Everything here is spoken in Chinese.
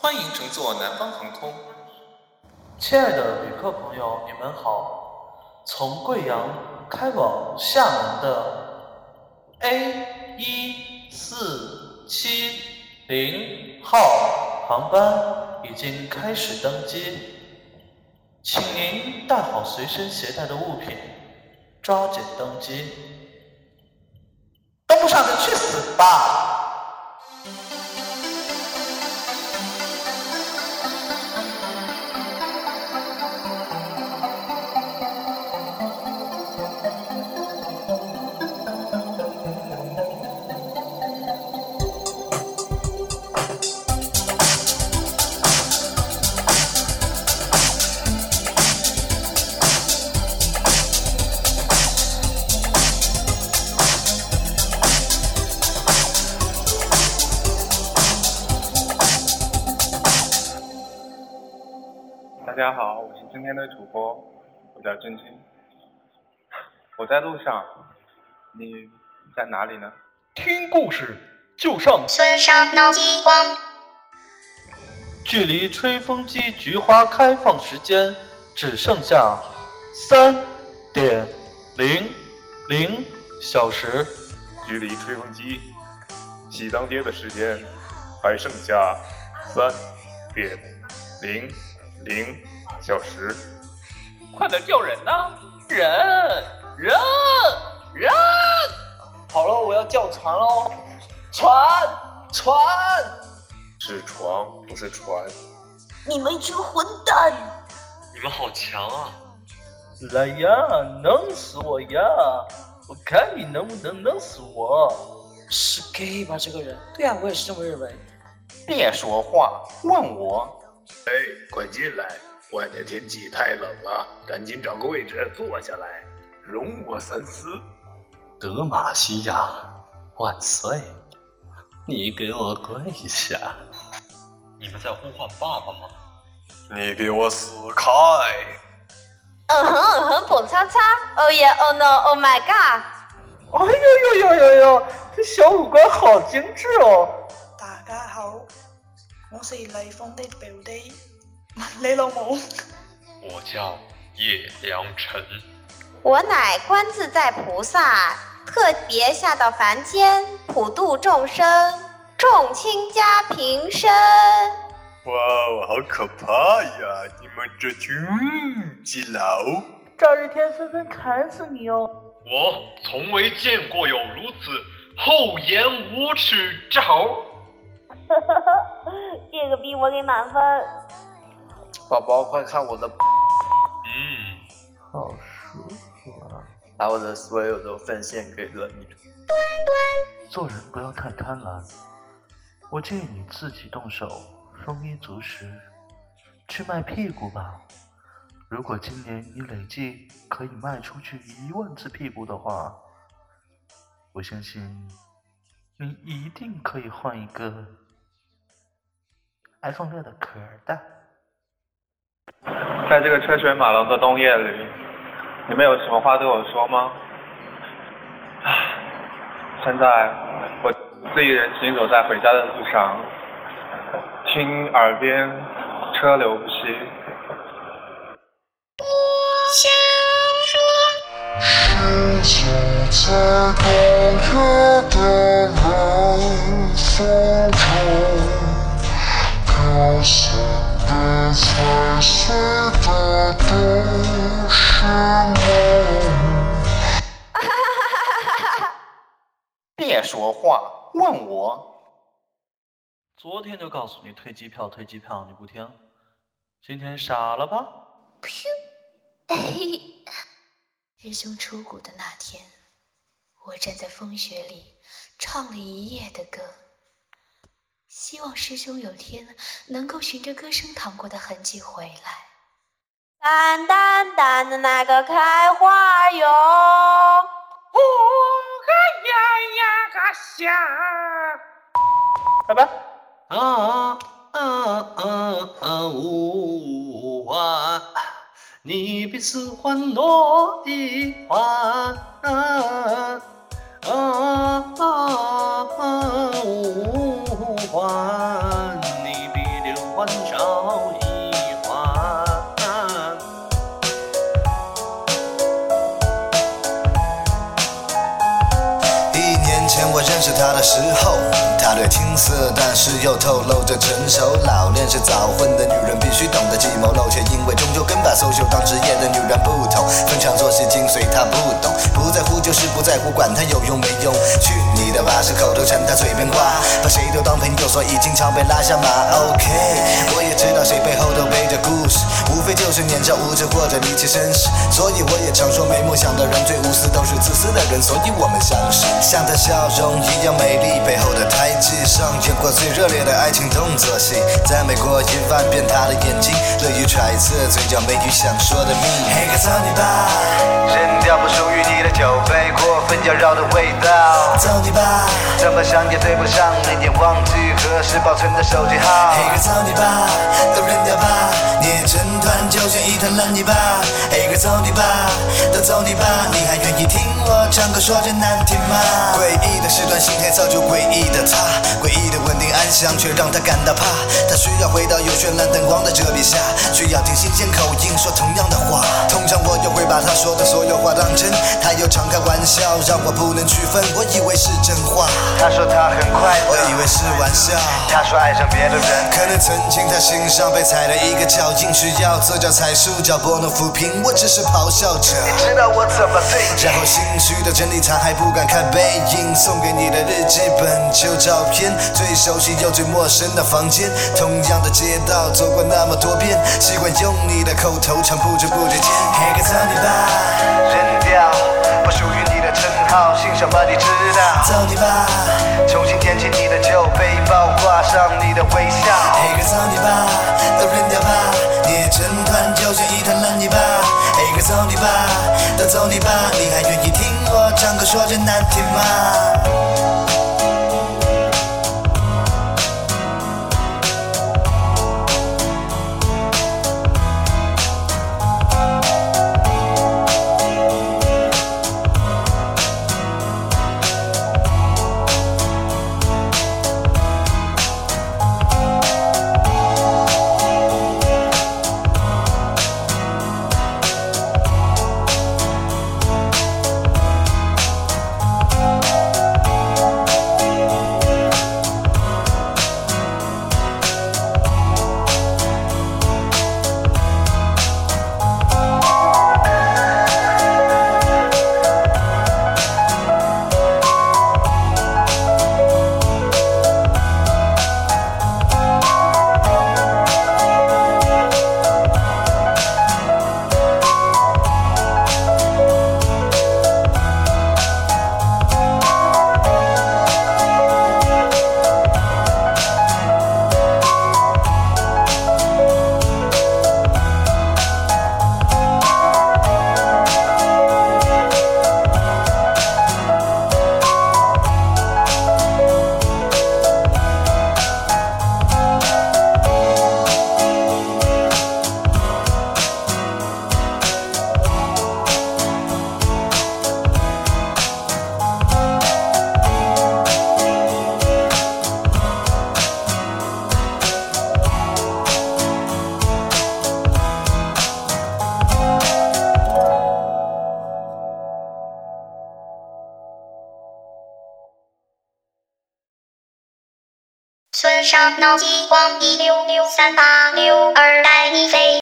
欢迎乘坐南方航空。亲爱的旅客朋友，你们好。从贵阳开往厦门的 A 一四七零号航班已经开始登机，请您带好随身携带的物品，抓紧登机。登不上就去死吧！家好，我是今天的主播，我叫郑钧。我在路上，你在哪里呢？听故事就上村上闹饥荒，距离吹风机菊花开放时间只剩下三点零零小时。距离吹风机喜当爹的时间还剩下三点零零小时。快点叫人呐！人人人！好了，我要叫船喽！船船！是床，不是船。你们一群混蛋！你们好强啊！来呀，弄死我呀！我看你能不能弄死我！是 gay 吧？这个人？对啊，我也是这么认为。别说话，问我。哎，快进来！外面天气太冷了，赶紧找个位置坐下来，容我三思。德玛西亚万岁！你给我跪下！你们在呼唤爸爸吗？你给我死开！嗯哼嗯哼，蹦擦擦！Oh yeah, oh no, oh my god！哎呦呦呦呦呦，这小五官好精致哦！大家好，我是雷锋的表弟，你老母。我叫叶良辰，我乃观自在菩萨，特别下到凡间，普度众生，众卿家平身。哇哦，好可怕呀！你们这群基佬！赵日天纷纷砍死你哦！我从未见过有如此厚颜无耻之猴。哈哈哈，这个逼我给满分。宝宝，快看我的！嗯，好舒服啊！把我的所有都奉献给了你。做人不要太贪婪，我建议你自己动手，丰衣足食，去卖屁股吧。如果今年你累计可以卖出去一万只屁股的话，我相信你一定可以换一个 iPhone 六的壳的。在这个车水马龙的冬夜里，你们有什么话对我说吗？唉，现在我自己人行走在回家的路上，听耳边车流不息。我想说行走在冬夜的冷风说话，问我。昨天就告诉你退机票，退机票，你不听，今天傻了吧？师兄出谷的那天，我站在风雪里唱了一夜的歌，希望师兄有天能够循着歌声淌过的痕迹回来。淡淡淡的那个开花哟，呀呀哈想咋办啊啊啊啊五环你比四环多一环啊啊啊五环你比六环少认识她的时候，她略青涩，但是又透露着成熟。老练是早婚的女人。必须懂得计谋漏，却因为终究跟把 social 当职业的女人。不同。分场作戏精髓她不懂，不在乎就是不在乎，管她有用没用。去你的吧，是口头禅，她嘴边挂，把谁都当朋友，所以经常被拉下马。OK，我也知道谁背后都背着故事，无非就是年少无知或者离奇身世。所以我也常说，没梦想的人。最无私，都是自私的人。所以我们相识，像她笑容一样美丽，背后的胎记上演过最热烈的爱情动作戏。赞美过一万遍她的眼睛，乐于揣测嘴角眉宇想说的秘密。黑个操你吧，扔掉不属于你的酒杯，过分焦躁的味道。操你吧，怎么想也对不上，那年忘记何时保存的手机号。黑个操你吧，都扔掉吧，捏成团就像一团烂泥巴。黑个操你吧，都走你吧，你还愿意听我唱歌说着难听吗？诡异的时段心态造就诡异的他，诡异的稳定安详却让他感到怕。他需要回到有绚烂灯光的遮蔽下，需要听新鲜口音说同样的话。通常我又会把他说的所有话当真，他又常开玩笑，让我不能区分。我以为是真话，他说他很快乐，我以为是玩笑。他说爱上别的人，可能曾经他心上被踩了一个脚印，需要左脚踩树脚，不能抚平。我只是咆哮着，你知道我怎么对你？然后心虚的整理残，还不敢看背影，送给你的日记本旧照片，最熟悉又最陌生的房间，同样的街道走过那么多遍，习惯用你的口头禅，不知不觉间，黑个操你吧，扔掉不属于你的称号，姓什么你知道？走你吧，重新捡起你的旧背包，挂上你的微笑。一个走你吧，都扔掉吧，捏成团就像一团烂泥巴。一个走你吧，都走你吧，你还愿意听我唱歌说着难听吗？上脑激光一六六三八六二带你飞。